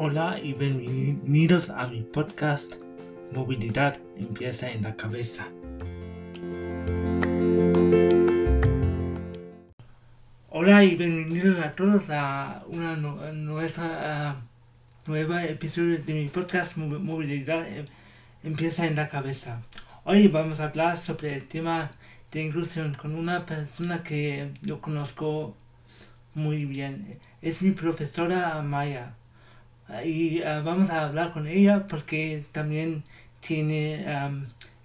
Hola y bienvenidos a mi podcast Movilidad empieza en la cabeza. Hola y bienvenidos a todos a una nueva, nueva episodio de mi podcast Movilidad em, empieza en la cabeza. Hoy vamos a hablar sobre el tema de inclusión con una persona que yo conozco muy bien. Es mi profesora Maya y ah, vamos a hablar con ella porque también tiene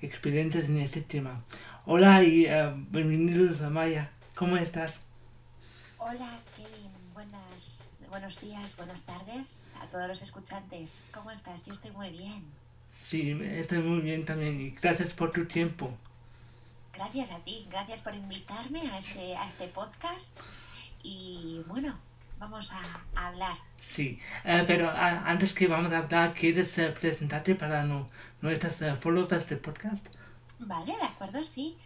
experiencias en este tema. Hola y uh, bienvenidos a Maya. ¿Cómo estás? Hola Kevin, Buenas, buenos días, buenas tardes a todos los escuchantes. ¿Cómo estás? Yo estoy muy bien. Sí, estoy muy bien también y gracias por tu tiempo. Gracias a ti, gracias por invitarme a este, a este podcast y bueno, vamos a, hablar. Sí, eh, pero antes que vamos a hablar, ¿quieres eh, presentarte para no, nuestras uh, followers del podcast? Vale, de acuerdo, sí.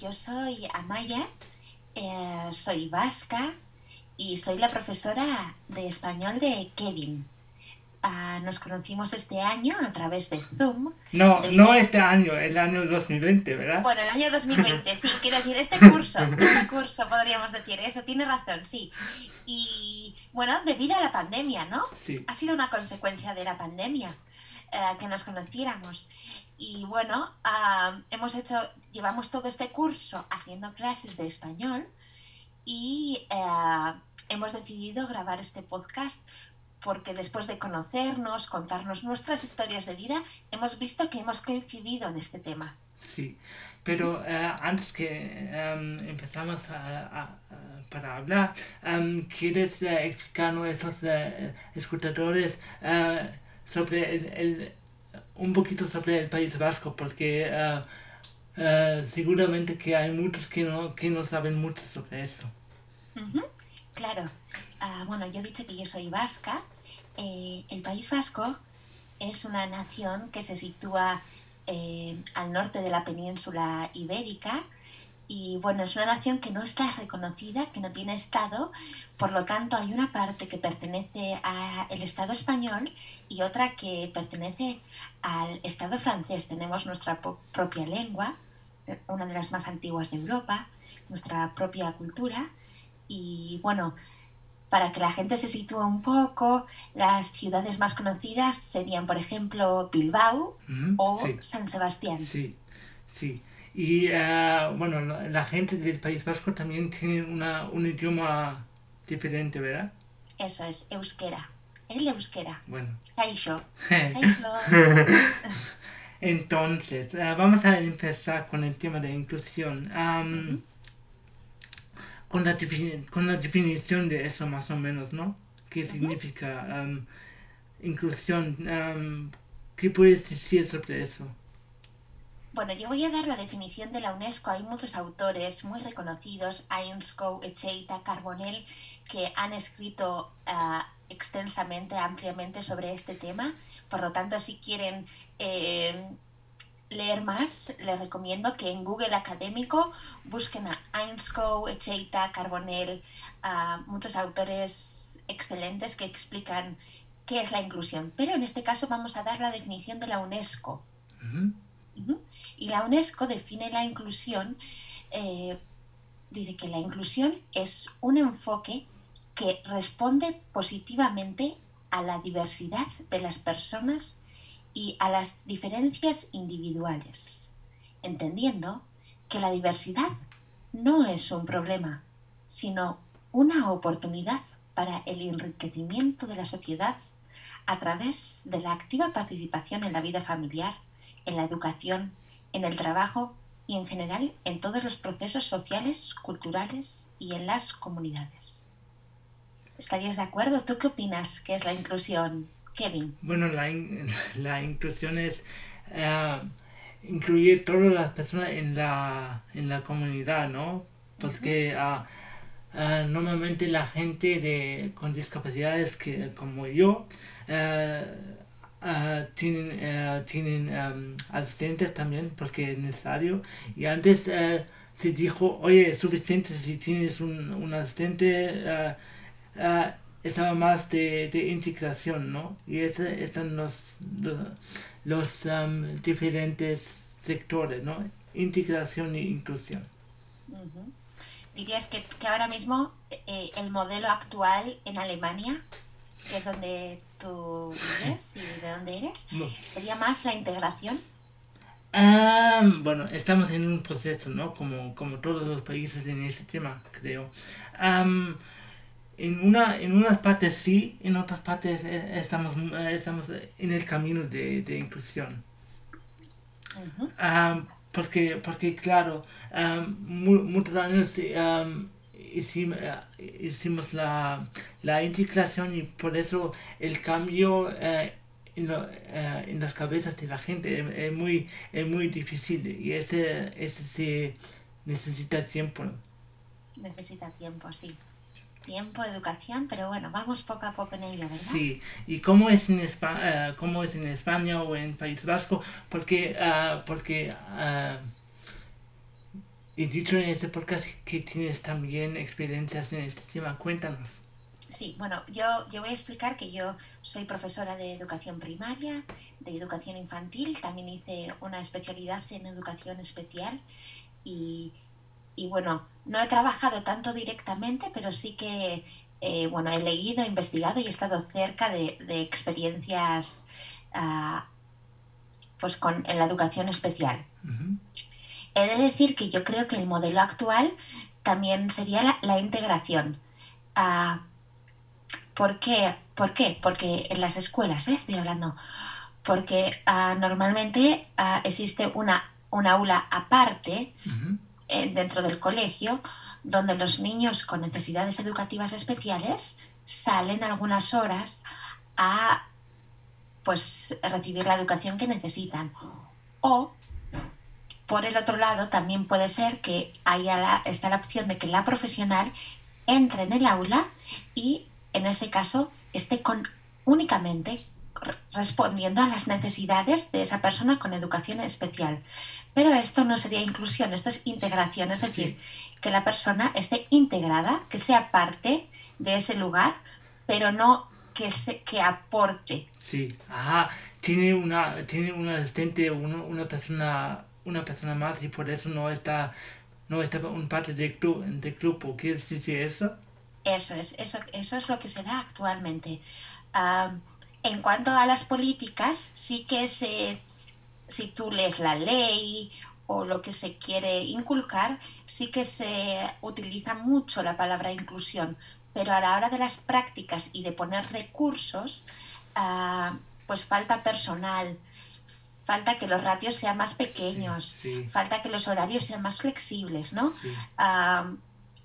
yo soy Amaya, soy vasca y soy la profesora de español de Kevin. Ah, nos conocimos este año a través de Zoom. No, no este año, el año 2020, ¿verdad? Bueno, el año 2020, sí, quiero decir, este curso, este curso podríamos decir, eso, tiene razón, sí. Y bueno, debido a la pandemia, ¿no? Sí. Ha sido una consecuencia de la pandemia eh, que nos conociéramos. Y bueno, ah, hemos hecho, llevamos todo este curso haciendo clases de español y eh, hemos decidido grabar este podcast porque después de conocernos, contarnos nuestras historias de vida, hemos visto que hemos coincidido en este tema. Sí, pero eh, antes que em, empezamos para hablar, um, ¿quieres uh, explicar a nuestros uh, escuchadores sobre el, un poquito sobre el País Vasco? Porque seguramente que hay muchos que no, que no saben mucho sobre eso. Claro. Ah, bueno, yo he dicho que yo soy vasca. Eh, el País Vasco es una nación que se sitúa eh, al norte de la península ibérica y bueno, es una nación que no está reconocida, que no tiene Estado, por lo tanto hay una parte que pertenece al Estado español y otra que pertenece al Estado francés. Tenemos nuestra propia lengua, una de las más antiguas de Europa, nuestra propia cultura y bueno, para que la gente se sitúe un poco, las ciudades más conocidas serían, por ejemplo, Bilbao o San Sebastián. Sí, sí. Y uh, bueno, la gente del País Vasco también tiene una, un idioma diferente, ¿verdad? Eso es, euskera. El euskera. Bueno. Kaisho. Entonces, uh, vamos a empezar con el tema de inclusión. Um, con la, con la definición de eso más o menos, ¿no? ¿Qué significa um, inclusión? Um, ¿Qué puedes decir sobre eso? Bueno, yo voy a dar la definición de la UNESCO. Hay muchos autores muy reconocidos, Ainscow, Echeita, Carbonell, que han escrito uh, extensamente, ampliamente sobre este tema. Por lo tanto, si quieren eh, leer más, les recomiendo que en Google Académico busquen a Ainscow, Echeita, Carbonell, a muchos autores excelentes que explican qué es la inclusión. Pero en este caso vamos a dar la definición de la UNESCO. Y la UNESCO define la inclusión, eh, dice que la inclusión es un enfoque que responde positivamente a la diversidad de las personas y a las diferencias individuales, entendiendo que la diversidad no es un problema, sino una oportunidad para el enriquecimiento de la sociedad a través de la activa participación en la vida familiar, en la educación, en el trabajo y en general en todos los procesos sociales, culturales y en las comunidades. ¿Estarías de acuerdo? ¿Tú qué opinas que es la inclusión? Kevin. Bueno, la, la inclusión es uh, incluir todas las personas en la, en la comunidad, ¿no? Porque uh, uh, normalmente la gente de, con discapacidades que, como yo tienen, tienen um, asistentes también porque es necesario. Y antes se dijo, oye, es suficiente si tienes un, un asistente estaba más de, de integración, ¿no? Y ese están los, los, um, diferentes sectores, ¿no? Integración e inclusión. ¿Dirías que, que ahora mismo eh, el modelo actual en Alemania, que es donde tú vives y de dónde eres, No. sería más la integración? Bueno, estamos en un proceso, ¿no? Como, como todos los países en este tema, creo. En, una, en unas partes sí, en otras partes eh, estamos, eh, estamos en el camino de, de inclusión. Am, porque, porque, claro, mu- muchos años eh, hicimos la, la integración y por eso el cambio eh, en, lo- eh, en las cabezas de la gente es, es muy, es muy difícil y ese, ese se necesita tiempo. Necesita tiempo, sí. Tiempo, educación, pero bueno, vamos poco a poco en ello, ¿verdad? Sí, y cómo es en España, cómo es en España o en País Vasco, porque, ah, porque ah, he dicho en este podcast que tienes también experiencias en este tema, cuéntanos. Sí, bueno, yo, yo voy a explicar que yo soy profesora de educación primaria, de educación infantil, también hice una especialidad en educación especial y, y bueno, no he trabajado tanto directamente, pero sí que eh, bueno, he leído, he investigado y he estado cerca de, de experiencias ah, pues con, en la educación especial. He de decir que yo creo que el modelo actual también sería la, la integración. Ah, ¿Por qué? ¿Por qué? Porque en las escuelas, ¿eh? estoy hablando, porque ah, normalmente existe una, un aula aparte eh, dentro del colegio donde los niños con necesidades educativas especiales salen algunas horas a pues recibir la educación que necesitan. O por el otro lado también puede ser que haya está la opción de que la profesional entre en el aula y en ese caso esté con únicamente respondiendo a las necesidades de esa persona con educación especial. Pero esto no sería inclusión, esto es integración, es decir, que la persona esté integrada, que sea parte de ese lugar, pero no que, se, que aporte. Sí, ajá, tiene una, tiene un asistente, uno- una persona, una persona más y por eso no está, no está un parte del, gru- del grupo, ¿quieres decir eso? Eso es, eso, eso es lo que se da actualmente. Am, en cuanto a las políticas, sí que se, si tú lees la ley o lo que se quiere inculcar, sí que se utiliza mucho la palabra inclusión, pero a la hora de las prácticas y de poner recursos, ah, pues falta personal, falta que los ratios sean más pequeños, Sí, falta que los horarios sean más flexibles, ¿no? sí. Ah,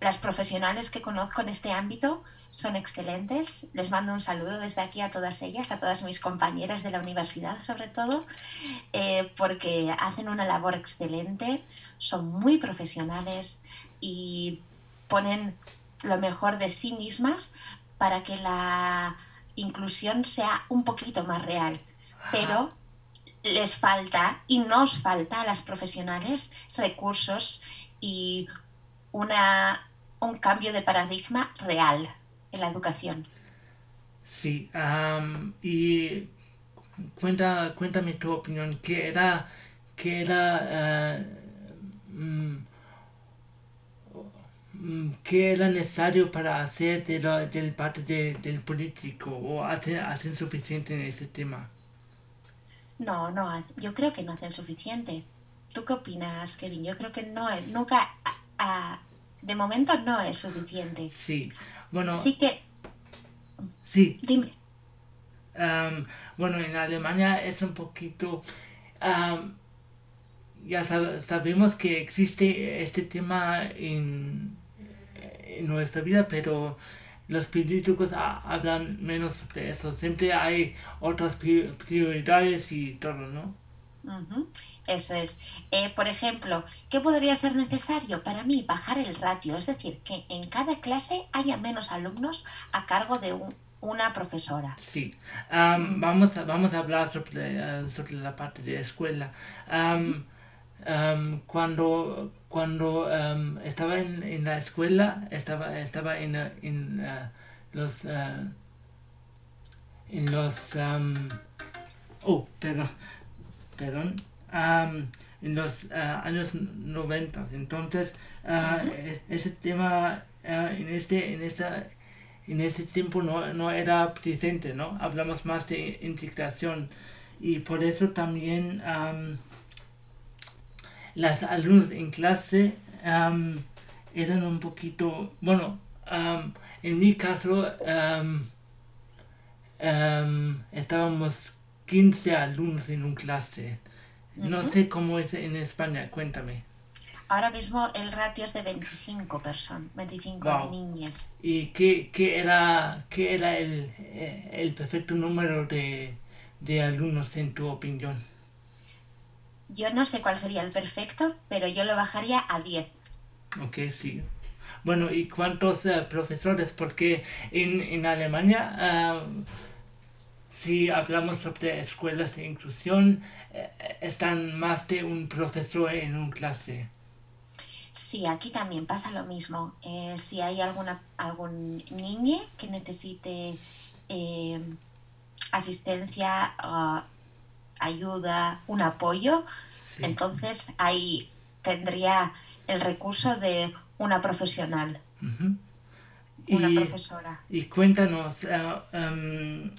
las profesionales que conozco en este ámbito son excelentes. Les mando un saludo desde aquí a todas ellas, a todas mis compañeras de la universidad sobre todo, eh, porque hacen una labor excelente, son muy profesionales y ponen lo mejor de sí mismas para que la inclusión sea un poquito más real. Pero les falta y nos falta a las profesionales recursos y una, un cambio de paradigma real en la educación. Sí, y cuenta, cuéntame tu opinión, ¿qué era, qué era, eh, mm, mm, qué era necesario para hacer de lo- del parte de- del político o hacen, hacen suficiente en ese tema? No, no, yo creo que no hacen suficiente. ¿Tú qué opinas, Kevin? Yo creo que no es, nunca, a- a- de momento no es suficiente. Sí, bueno, Sí que, sí, dime, Am, bueno, en Alemania es un poquito... am, ya sab- sabemos que existe este tema en, en nuestra vida, pero los políticos ha- hablan menos sobre eso. Siempre hay otras pri- prioridades y todo, ¿no? Eso es. Eh, por ejemplo, ¿qué podría ser necesario para mí? Bajar el ratio, es decir, que en cada clase haya menos alumnos a cargo de un- una profesora. Sí. Am, vamos, a, vamos a hablar sobre, eh, sobre la parte de escuela. Am, am, cuando cuando estaba en, en la escuela, estaba, estaba en, eh, en eh, los uh, en los um, oh perdón perdón um, en los uh, años 90 entonces uh, ese tema en este en esta en este tiempo no, no era presente no hablamos más de integración. Y por eso también um, las alumnos en clase um, eran un poquito bueno en mi caso estábamos 15 alumnos en un clase no sé cómo es en España cuéntame Ahora mismo el ratio es de 25 personas, 25 niñas. ¿Y qué, qué era, qué era el, el perfecto número de, de alumnos en tu opinión? Yo no sé cuál sería el perfecto, pero yo lo bajaría a 10. Ok, sí. Bueno, ¿y cuántos uh, profesores? Porque en, en Alemania, uh, si hablamos sobre escuelas de inclusión, uh, están más de un profesor en una clase. Sí, aquí también pasa lo mismo. Eh, si hay alguna, algún niño que necesite eh, asistencia, uh, ayuda, un apoyo, entonces ahí tendría el recurso de una profesional, una profesora. Y cuéntanos, uh, um,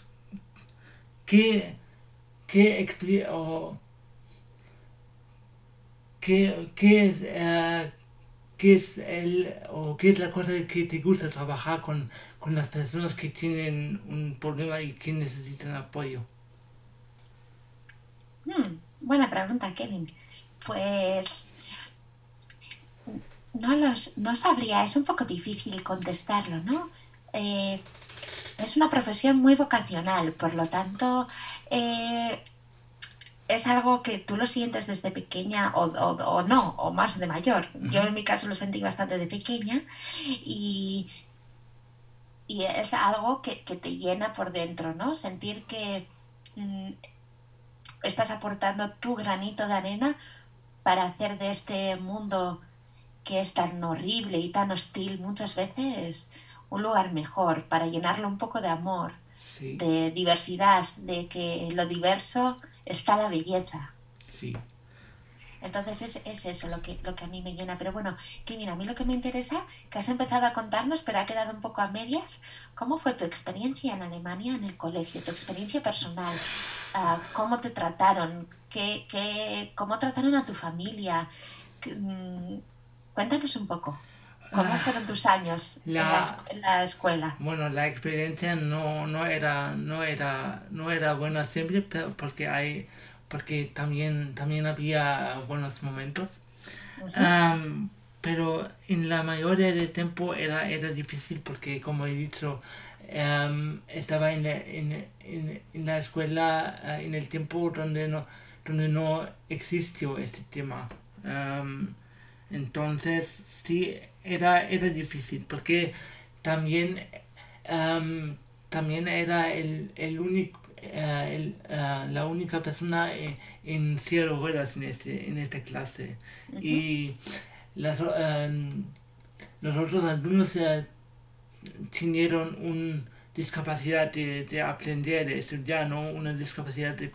¿qué, qué, o, qué, qué es... Uh, ¿Qué es, el, o ¿Qué es la cosa que te gusta trabajar con, con las personas que tienen un problema y que necesitan apoyo? Hmm, buena pregunta, Kevin. Pues no, los, no sabría, es un poco difícil contestarlo, ¿no? Eh, es una profesión muy vocacional, por lo tanto, eh, es algo que tú lo sientes desde pequeña o, o, no, o más de mayor. Yo en mi caso lo sentí bastante de pequeña y, y es algo que, que, te llena por dentro, ¿no? Sentir que mm, estás aportando tu granito de arena para hacer de este mundo que es tan horrible y tan hostil muchas veces un lugar mejor, para llenarlo un poco de amor, de diversidad, de que lo diverso está la belleza. Sí. Entonces es, es, eso lo que, lo que a mí me llena. Pero bueno, que mira, a mí lo que me interesa, que has empezado a contarnos, pero ha quedado un poco a medias, ¿cómo fue tu experiencia en Alemania en el colegio, tu experiencia personal? Uh, ¿Cómo te trataron? ¿Qué, qué, ¿Cómo trataron a tu familia? Um, cuéntanos un poco. ¿Cómo ah, fueron tus años en, la, escuela? Bueno, la experiencia no, no, era, no, era, no era buena siempre, porque, hay, porque también, también había buenos momentos. pero en la mayoría del tiempo era, era difícil porque, como he dicho, estaba en la, en, en, la escuela ah, en el tiempo donde no, donde no existió este tema. entonces, sí, era, era difícil porque también, también era el, el único, eh, el, uh, la única persona en, en cero horas en, este, en esta clase. Y las, los otros alumnos tenieron una discapacidad de, de, aprender, de estudiar, ¿no? una discapacidad de,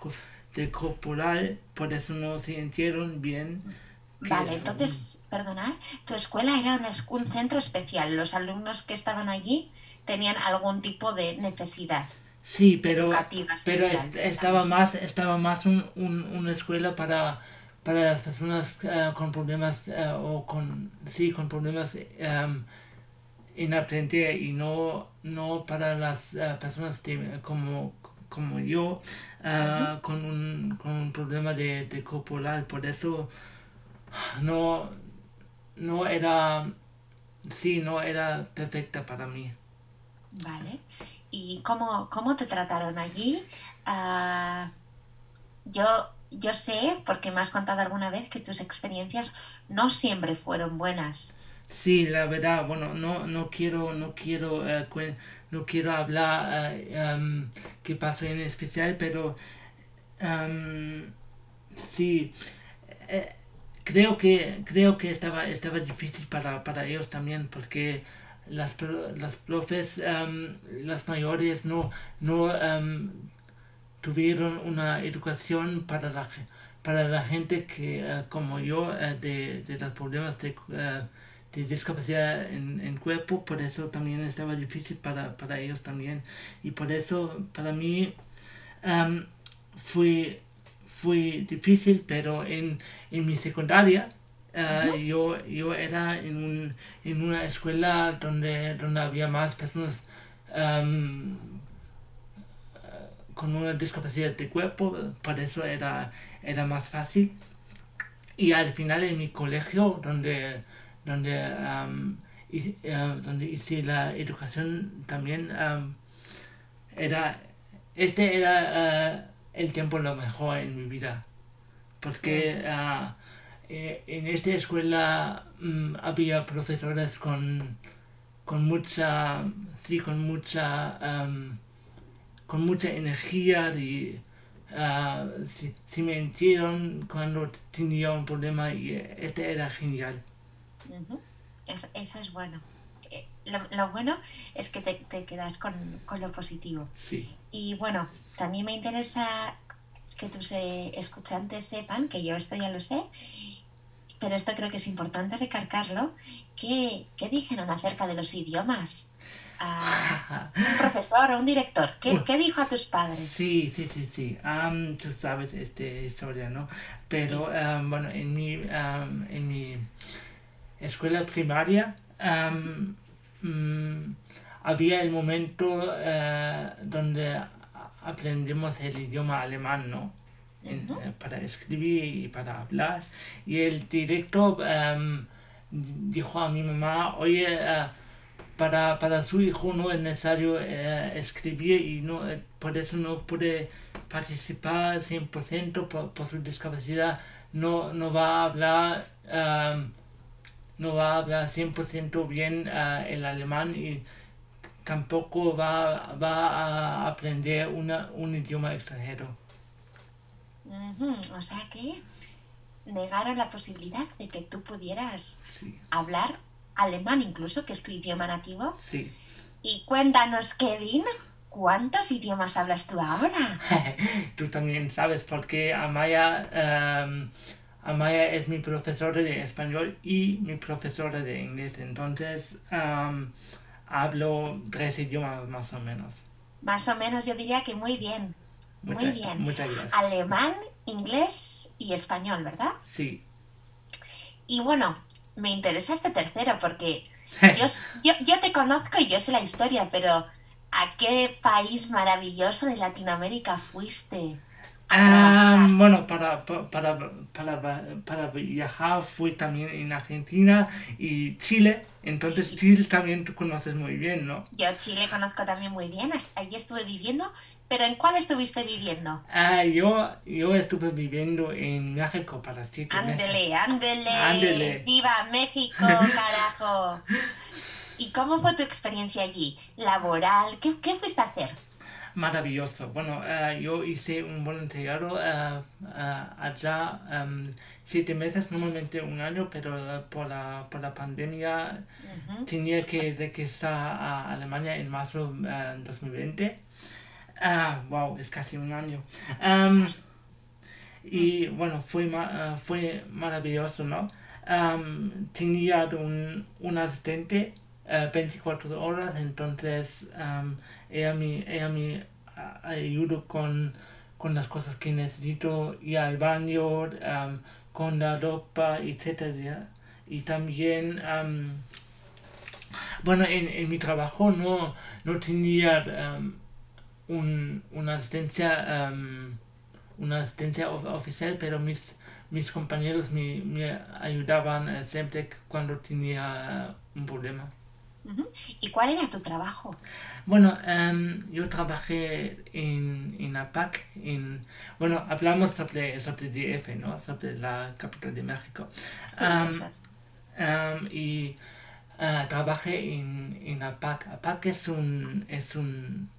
de corporal, por eso no se sintieron bien. Vale, entonces, perdona, tu escuela era un centro especial. Los alumnos que estaban allí tenían algún tipo de necesidad. Sí, pero, pero estaba más, estaba más un, un, una escuela para, para las personas uh, con problemas uh, o con, sí, con problemas um, en aprender y no, no para las uh, personas de, como, como yo con, un, con un problema de, de corporal. Por eso no, no era, sí, no era perfecta para mí. Vale. ¿Y cómo, cómo te trataron allí? Uh, yo, yo sé, porque me has contado alguna vez, que tus experiencias no siempre fueron buenas. Sí, la verdad, bueno, no, no quiero, no quiero, uh, no quiero hablar uh, um, qué pasó en especial, pero um, sí, creo que creo que estaba estaba difícil para, para ellos también porque las, las profes, las mayores, no, no tuvieron una educación para la, para la gente que, uh, como yo, uh, de, de, los problemas de, uh, de discapacidad en, en, cuerpo, por eso también estaba difícil para, para ellos también. Y por eso, para mí, fue, fue difícil, pero en, en mi secundaria, Uh, yo, yo era en, un, en una escuela donde, donde había más personas um, con una discapacidad de cuerpo, por eso era, era más fácil. Y al final en mi colegio, donde, donde, um, y, uh, donde hice la educación también, um, era, este era uh, el tiempo lo mejor en mi vida. Porque uh, eh, en esta escuela mm, había profesores con, con mucha, sí, con mucha, um, con mucha energía y uh, si, si, me cuando tenía un problema y este era genial. eso, eso, es bueno. Eh, lo, lo, bueno es que te, te quedas con, con, lo positivo. Sí. Y bueno, también me interesa que tus eh, escuchantes sepan, que yo esto ya lo sé, pero esto creo que es importante recalcarlo, ¿qué, qué dijeron acerca de los idiomas? Un profesor o un director, ¿Qué, ¿qué, dijo a tus padres? Sí, sí, sí, sí. Um, tú sabes esta historia, ¿no? Pero sí. um, bueno, en mi, um, en mi escuela primaria um, había el momento uh, donde aprendimos el idioma alemán, ¿no? uh -huh. para escribir y para hablar. Y el director um, dijo a mi mamá, oye, uh, para, para su hijo no es necesario uh, escribir y no, por eso no puede participar 100% por, por su discapacidad. No, no va a hablar, um, no va a hablar 100% bien el alemán y tampoco va, va a aprender una, un idioma extranjero. Uh -huh. O sea que negaron la posibilidad de que tú pudieras sí. hablar alemán incluso, que es tu idioma nativo. Sí. Y cuéntanos, Kevin, ¿cuántos idiomas hablas tú ahora? tú también sabes, porque Amaya, um, Amaya es mi profesora de español y mi profesora de inglés, entonces um, hablo tres idiomas más o menos. Más o menos, yo diría que muy bien. Muchas, Muy bien. Muchas gracias. Alemán, inglés y español, ¿verdad? Sí. Y bueno, me interesa este tercero porque yo, yo, yo, te conozco y yo sé la historia, pero ¿a qué país maravilloso de Latinoamérica fuiste? Ah, bueno, para, para, para, para, viajar fui también en Argentina y Chile, entonces. Chile también tú conoces muy bien, ¿no? Yo Chile conozco también muy bien, allí estuve viviendo, pero ¿en cuál estuviste viviendo? Ah, yo, yo estuve viviendo en México para siete ándele, Ándele, ándele. ¡Viva México, carajo! ¿Y cómo fue tu experiencia allí? ¿Laboral? ¿Qué, qué fuiste a hacer? Maravilloso. Bueno, uh, yo hice un voluntariado uh, uh, allá um, siete meses, normalmente un año, pero por, la, por la pandemia -huh. tenía que regresar a Alemania en marzo de 2020. Ah, wow, es casi un año. Um, y bueno, fue, uh, fue maravilloso, ¿no? Um, tenía un, un asistente uh, 24 horas, entonces um, ella me, ella me ayudó con, con las cosas que necesito, ir al baño, con la ropa, etc. Y también, bueno, en, en, mi trabajo no, no tenía un, una asistencia um, una asistencia oficial pero mis mis compañeros me, me ayudaban uh, siempre cuando tenía un problema. ¿Y cuál era tu trabajo? bueno um, yo trabajé en, en APAC en, bueno hablamos sobre, sobre DF ¿no? sobre la capital de México sí, um, y uh, trabajé en, en APAC APAC es un es un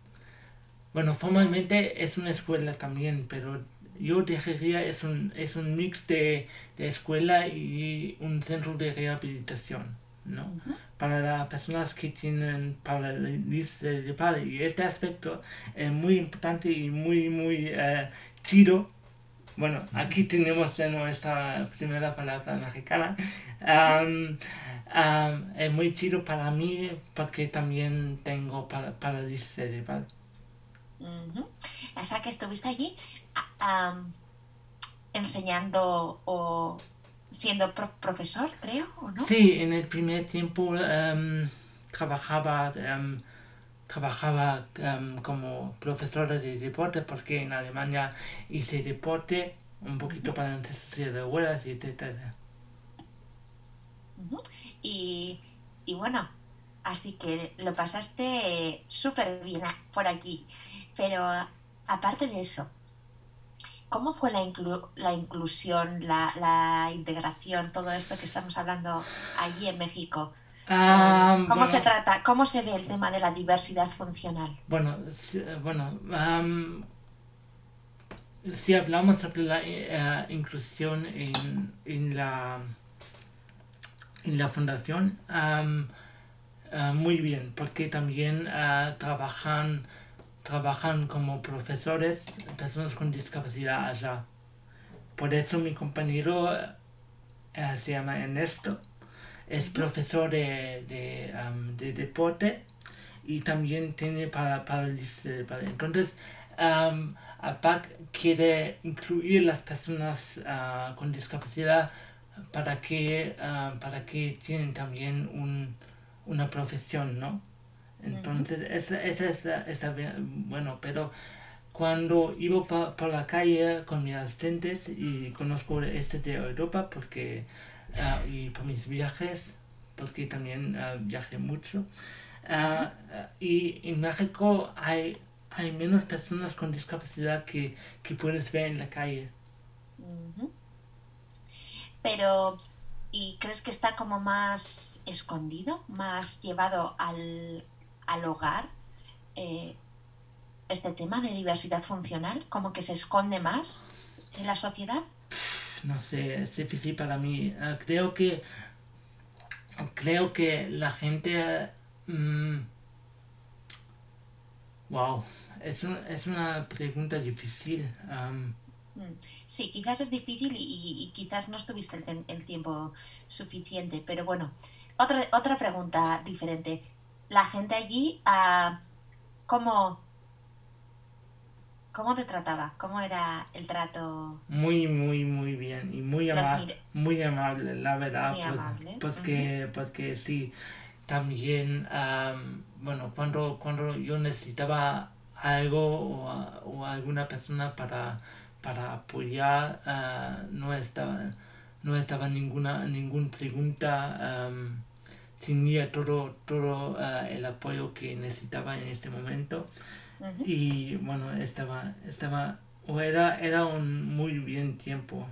bueno, formalmente es una escuela también, pero yo diría es un, es un mix de, de escuela y un centro de rehabilitación. ¿no? Para las personas que tienen parálisis cerebral. Y este aspecto es muy importante y muy, muy eh, chido. Bueno, aquí tenemos nuestra primera palabra mexicana. es muy chido para mí porque también tengo parálisis cerebral. O sea que estuviste allí enseñando o siendo profesor, creo, ¿o no? Sí, en el primer tiempo em, trabajaba, em, trabajaba em, como profesora de deporte porque en Alemania hice deporte un poquito para necesidad de vuelas y etc. y, y bueno, así que lo pasaste súper bien por aquí. Pero aparte de eso, ¿Cómo fue la, la inclusión, la, integración, todo esto que estamos hablando allí en México? Eh, ¿Cómo se trata, cómo se ve el tema de la diversidad funcional? Bueno, si, bueno, si hablamos sobre la eh, inclusión en, la en la fundación, ah, muy bien, porque también ah, trabajan trabajan como profesores, personas con discapacidad allá. Por eso mi compañero eh, se llama Ernesto, es profesor de, de, deporte y también tiene para, para, Entonces, um, APAC quiere incluir las personas ah, con discapacidad para que, uh, para que tienen también un, una profesión, ¿no? Entonces, esa, esa es, bueno, pero cuando iba por la calle con mis asistentes y conozco este de Europa porque ah, y por mis viajes porque también uh, viajé mucho ah, y en México hay hay menos personas con discapacidad que, que puedes ver en la calle. Pero ¿y crees que está como más escondido más llevado al, al hogar eh, este tema de diversidad funcional? ¿Como que se esconde más en la sociedad? No sé, es difícil para mí. Ah, creo que creo que la gente wow mm, es, es una pregunta difícil mm, Sí, quizás es difícil y, quizás no estuviste el, tiempo suficiente, pero bueno, otra, otra pregunta diferente la gente allí, uh, ¿cómo, ¿cómo te trataba? ¿Cómo era el trato? Muy, muy, muy bien y muy, amable, muy amable, la verdad. Muy pues, amable. Porque, porque sí, también, bueno, cuando, cuando yo necesitaba algo o, alguna persona para, para apoyar, uh, no estaba no estaba ninguna ninguna pregunta tenía todo, todo ah, el apoyo que necesitaba en este momento. Y bueno, estaba, estaba, o era, era un muy bien tiempo.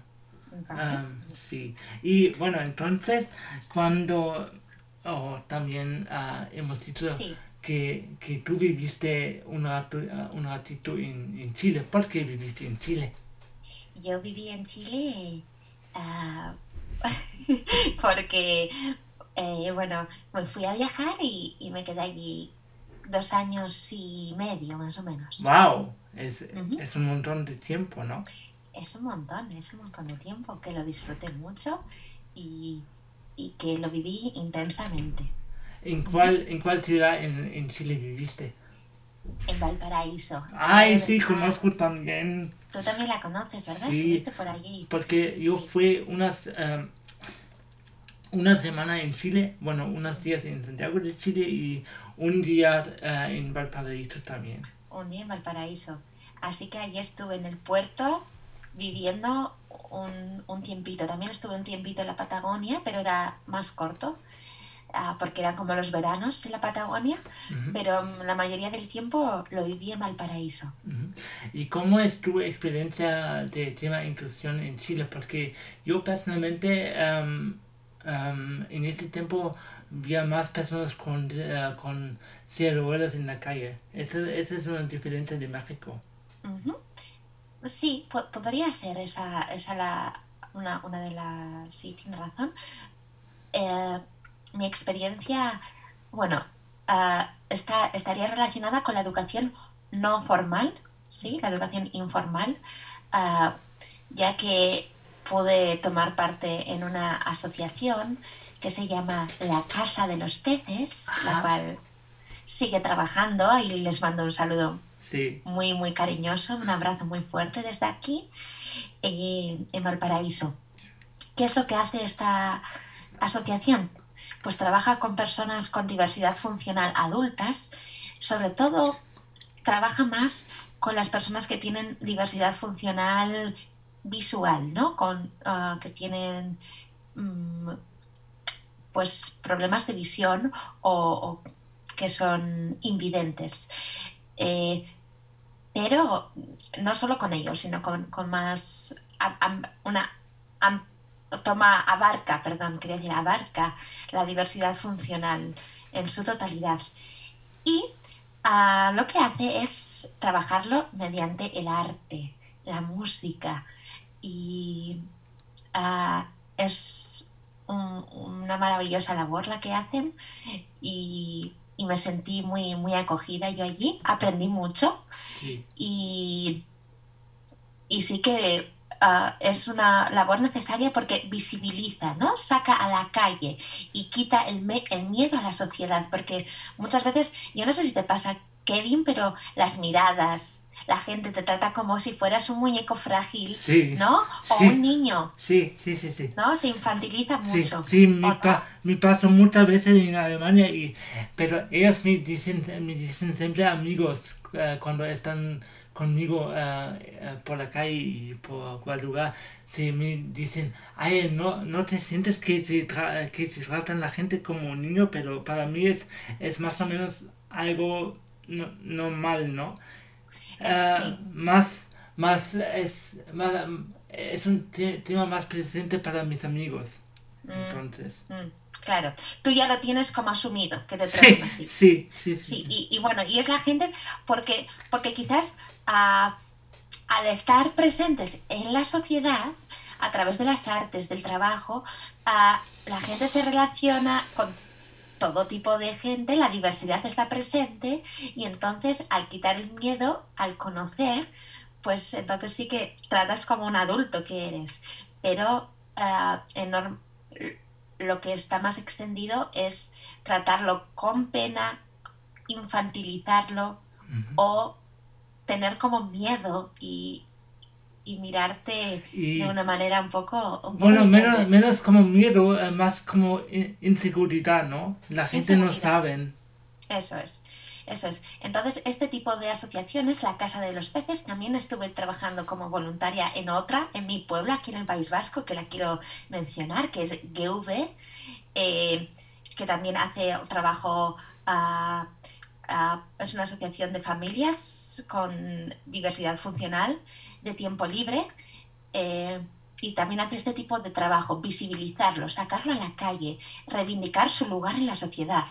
sí. Y bueno, entonces, cuando oh, también uh, hemos dicho que, que, tú viviste un ratito en, en, Chile. ¿Por qué viviste en Chile? Yo viví en Chile uh, porque eh, bueno, me fui a viajar y, me quedé allí dos años y medio, más o menos. ¡Wow! Es, es un montón de tiempo, ¿no? Es un montón, es un montón de tiempo que lo disfruté mucho y, y que lo viví intensamente. ¿En cuál, ¿en cuál ciudad en, en Chile viviste? En Valparaíso. Ay, sí, conozco también. Tú también la conoces, ¿verdad? Estuviste por allí. Porque yo fui unas... Em, una semana en Chile, bueno, unos días en Santiago de Chile y un día eh, en Valparaíso también. Un día en Valparaíso. Así que allí estuve en el puerto viviendo un, un tiempito. También estuve un tiempito en la Patagonia, pero era más corto, ah, porque eran como los veranos en la Patagonia, pero la mayoría del tiempo lo viví en Valparaíso. ¿Y cómo es tu experiencia de tema inclusión en Chile? Porque yo personalmente... Em, en este tiempo había más personas con, uh, con en la calle. Esa, esa, es una diferencia de México. Sí, podría ser esa, esa la, una, una de las... Sí, tiene razón. Eh, mi experiencia, bueno, ah, está, estaría relacionada con la educación no formal, ¿sí? La educación informal, ah, ya que pude tomar parte en una asociación que se llama La Casa de los Peces, la cual sigue trabajando y les mando un saludo muy, muy cariñoso, un abrazo muy fuerte desde aquí, eh, en Valparaíso. ¿Qué es lo que hace esta asociación? Pues trabaja con personas con diversidad funcional adultas, sobre todo trabaja más con las personas que tienen diversidad funcional visual, ¿no? Con, ah, que tienen mm, pues problemas de visión o, que son invidentes. Eh, pero no solo con ellos, sino con, más una toma abarca, perdón, quería decir abarca la diversidad funcional en su totalidad. Y ah, lo que hace es trabajarlo mediante el arte, la música. Y ah, es una maravillosa labor la que hacen y, me sentí muy, muy acogida yo allí. Aprendí mucho y, y sí que ah, es una labor necesaria porque visibiliza, ¿no? Saca a la calle y quita el, el, miedo a la sociedad, porque muchas veces, yo no sé si te pasa, Kevin, pero las miradas, la gente te trata como si fueras un muñeco frágil, ¿no? O un niño. Sí, sí, sí, sí. ¿No? Se infantiliza mucho. Sí, me, paso muchas veces en Alemania, y, pero ellos me dicen, me dicen siempre amigos eh, cuando están conmigo eh, eh, por la calle y por cualquier lugar, se me dicen, ay, no, no te sientes que te, que te tratan la gente como un niño, pero para mí es, es más o menos algo normal, ¿no? Ah, más, más, es, más, es un tema más presente para mis amigos. Mm, entonces. Mm, claro, tú ya lo tienes como asumido, que te tratan así. Sí, sí, sí. y, bueno, y es la gente porque, porque quizás ah, al estar presentes en la sociedad, a través de las artes, del trabajo, ah, la gente se relaciona con todo tipo de gente, la diversidad está presente y entonces al quitar el miedo, al conocer, pues entonces sí que tratas como un adulto que eres. Pero eh, lo que está más extendido es tratarlo con pena, infantilizarlo o tener como miedo y, y mirarte de una manera un poco... bueno, menos, menos como miedo, eh, más como inseguridad, ¿no? La gente no sabe. Eso es. Eso es. Entonces, este tipo de asociaciones, la Casa de los Peces, también estuve trabajando como voluntaria en otra, en mi pueblo, aquí en el País Vasco, que la quiero mencionar, que es GV, eh, que también hace trabajo, ah, ah, es una asociación de familias con diversidad funcional de tiempo libre eh, y también hace este tipo de trabajo, visibilizarlo, sacarlo a la calle, reivindicar su lugar en la sociedad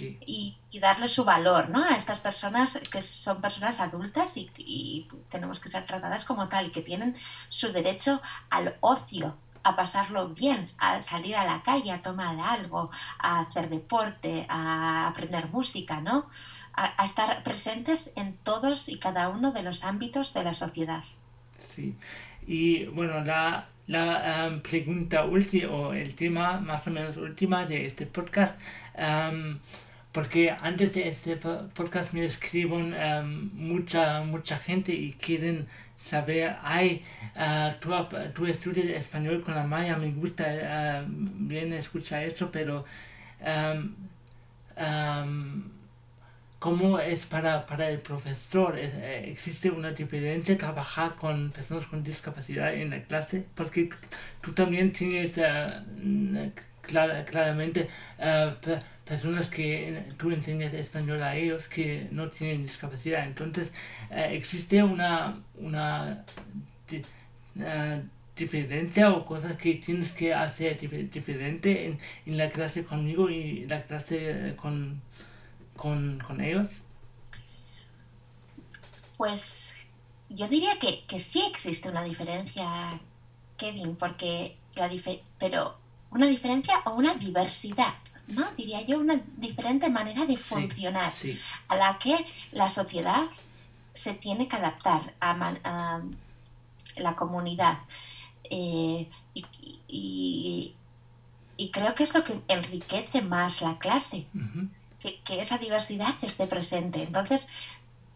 y, darle su valor ¿no? a estas personas que son personas adultas y, y tenemos que ser tratadas como tal y que tienen su derecho al ocio, a pasarlo bien, a salir a la calle, a tomar algo, a hacer deporte, a aprender música, ¿no? a, estar presentes en todos y cada uno de los ámbitos de la sociedad. Sí, y bueno, la, la um, pregunta última o el tema más o menos última de este podcast, um, porque antes de este podcast me escriben um, mucha, mucha gente y quieren saber, ay, uh, tú, tú, estudias español con la Maya, me gusta uh, bien escuchar eso, pero ¿Cómo es para, para el profesor? Eh, ¿Existe una diferencia trabajar con personas con discapacidad en la clase? Porque tú también tienes uh, claramente uh, personas que tú enseñas español a ellos que no tienen discapacidad. Entonces, uh, ¿existe una, una diferencia o cosas que tienes que hacer diferente en, en la clase conmigo y la clase con con, ellos? Pues yo diría que, sí existe una diferencia, Kevin, porque la pero una diferencia o una diversidad, ¿no? Diría yo, una diferente manera de funcionar Sí, a la que la sociedad se tiene que adaptar a, man- a la comunidad. Eh, y, y- y creo que es lo que enriquece más la clase, que, que esa diversidad esté presente. Entonces,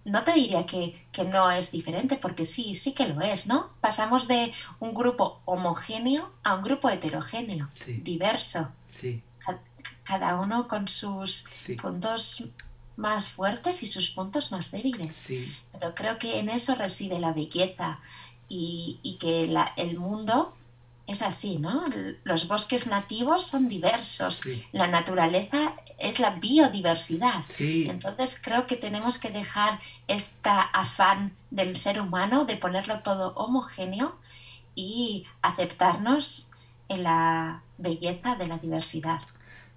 no te diría que, que no es diferente, porque sí, sí que lo es, ¿no? Pasamos de un grupo homogéneo a un grupo heterogéneo, sí, diverso, sí, ca- cada uno con sus sí, puntos más fuertes y sus puntos más débiles. Pero creo que en eso reside la belleza y, y que la- el mundo es así, ¿no? Los bosques nativos son diversos, sí, la naturaleza es la biodiversidad. sí, Entonces creo que tenemos que dejar esta afán del ser humano de ponerlo todo homogéneo y aceptarnos en la belleza de la diversidad.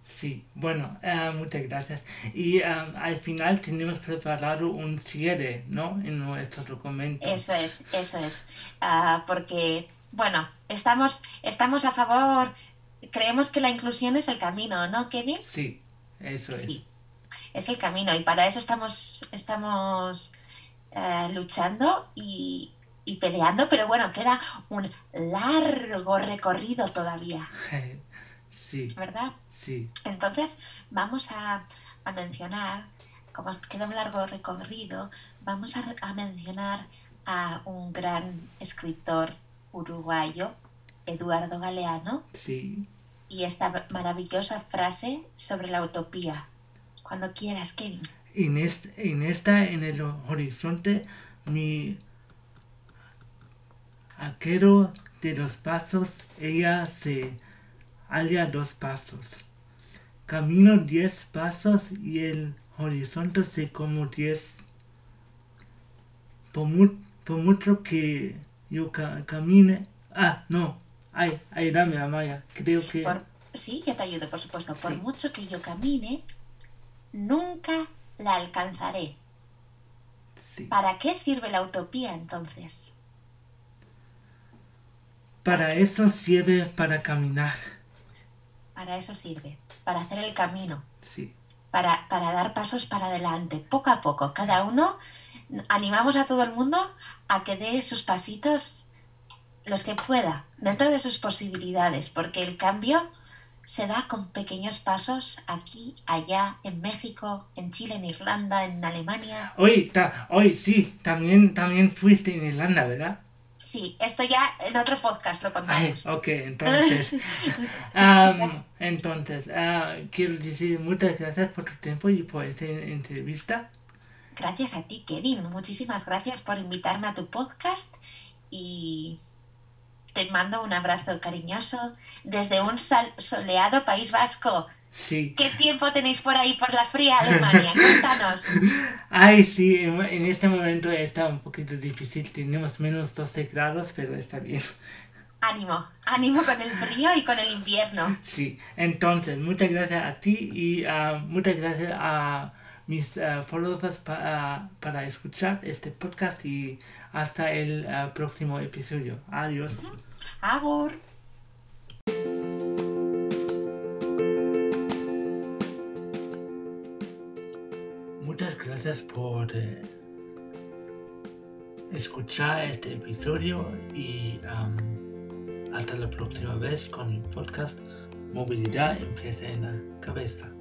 Sí. Bueno, eh, muchas gracias. Y eh, al final tenemos preparado un cierre, ¿no? En nuestro documento. Eso es, eso es. Ah, porque, bueno, estamos, estamos a favor, creemos que la inclusión es el camino, ¿no, Kevin? Sí, eso es. Sí, es el camino y para eso estamos, estamos eh, luchando y, y peleando, pero bueno, queda un largo recorrido todavía, Sí, ¿verdad? Sí, Entonces vamos a, a mencionar, como queda un largo recorrido, vamos a, mencionar a un gran escritor uruguayo, Eduardo Galeano, sí. y esta maravillosa frase sobre la utopía. Cuando quieras, Kevin. En, est- en esta, en el horizonte, mi arquero de los pasos, ella se halla dos pasos. Camino diez pasos y el horizonte se como diez. Por, mu- por mucho que yo ca- camine. Ah, no. Ay, ayúdame, Amaya. Creo que. Por- sí, yo te ayudo, por supuesto. Por mucho que yo camine, nunca la alcanzaré. Sí. ¿Para qué sirve la utopía entonces? Para eso sirve para caminar. Para eso sirve, para hacer el camino. Sí. para, para dar pasos para adelante, poco a poco. Cada uno animamos a todo el mundo a que dé sus pasitos los que pueda, dentro de sus posibilidades, porque el cambio se da con pequeños pasos aquí, allá, en México, en Chile, en Irlanda, en Alemania. Hoy, ta- hoy sí, también, también fuiste en Irlanda, ¿verdad? Sí, esto ya en otro podcast lo Ay, contamos. ok, entonces, am, entonces, ah, quiero decir muchas gracias por tu tiempo y por esta entrevista. Gracias a ti, Kevin. Muchísimas gracias por invitarme a tu podcast y te mando un abrazo cariñoso desde un soleado País Vasco. Sí. ¿Qué tiempo tenéis por ahí por la fría Alemania? Cuéntanos. Ay, sí, en, en este momento está un poquito difícil, tenemos menos 12 grados, pero está bien. Ánimo, ánimo con el frío y con el invierno. Sí, entonces, muchas gracias a ti y ah, muchas gracias a mis ah, followers pa- ah, para escuchar este podcast y hasta el próximo episodio. Adiós. Agur. Gracias por eh, escuchar este episodio y hasta la próxima vez con mi podcast Movilidad empieza en la cabeza.